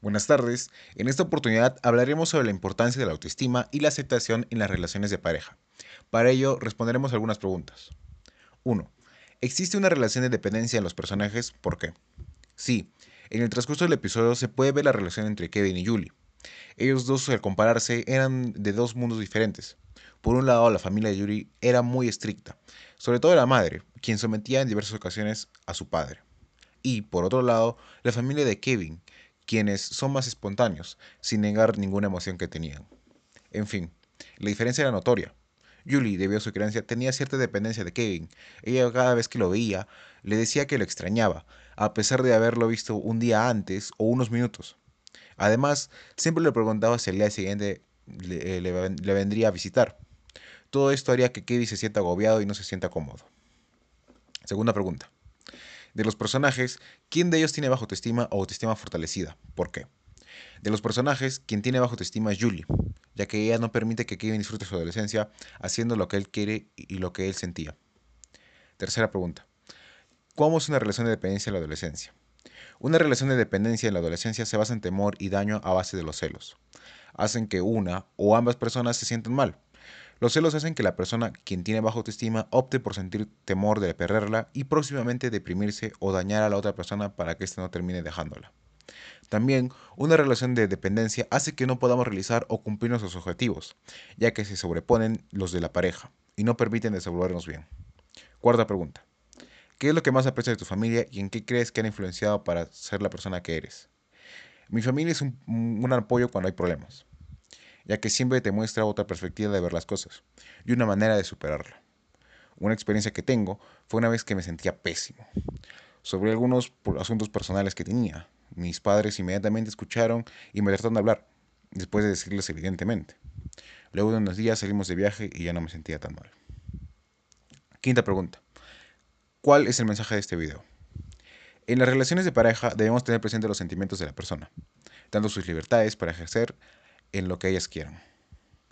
Buenas tardes. En esta oportunidad hablaremos sobre la importancia de la autoestima y la aceptación en las relaciones de pareja. Para ello, responderemos algunas preguntas. 1. ¿Existe una relación de dependencia en los personajes? ¿Por qué? Sí, en el transcurso del episodio se puede ver la relación entre Kevin y Julie. Ellos dos, al compararse, eran de dos mundos diferentes. Por un lado, la familia de Yuri era muy estricta, sobre todo la madre, quien sometía en diversas ocasiones a su padre. Y, por otro lado, la familia de Kevin, quienes son más espontáneos, sin negar ninguna emoción que tenían. En fin, la diferencia era notoria. Julie, debido a su creencia, tenía cierta dependencia de Kevin. Ella cada vez que lo veía, le decía que lo extrañaba, a pesar de haberlo visto un día antes o unos minutos. Además, siempre le preguntaba si el día siguiente le, le vendría a visitar. Todo esto haría que Kevin se sienta agobiado y no se sienta cómodo. Segunda pregunta. De los personajes, ¿quién de ellos tiene bajo autoestima o autoestima fortalecida? ¿Por qué? De los personajes, quien tiene bajo autoestima es Julie, ya que ella no permite que Kevin disfrute su adolescencia haciendo lo que él quiere y lo que él sentía. Tercera pregunta. ¿Cómo es una relación de dependencia en la adolescencia? Una relación de dependencia en la adolescencia se basa en temor y daño a base de los celos. Hacen que una o ambas personas se sientan mal, los celos hacen que la persona quien tiene baja autoestima opte por sentir temor de perderla y próximamente deprimirse o dañar a la otra persona para que ésta no termine dejándola. También, una relación de dependencia hace que no podamos realizar o cumplir nuestros objetivos, ya que se sobreponen los de la pareja y no permiten desenvolvernos bien. Cuarta pregunta. ¿Qué es lo que más aprecias de tu familia y en qué crees que han influenciado para ser la persona que eres? Mi familia es un apoyo cuando hay problemas ya que siempre te muestra otra perspectiva de ver las cosas y una manera de superarla. Una experiencia que tengo fue una vez que me sentía pésimo sobre algunos asuntos personales que tenía. Mis padres inmediatamente escucharon y me trataron de hablar, después de decirles evidentemente. Luego de unos días salimos de viaje y ya no me sentía tan mal. Quinta pregunta. ¿Cuál es el mensaje de este video? En las relaciones de pareja debemos tener presente los sentimientos de la persona, dando sus libertades para ejercer en lo que ellas quieran.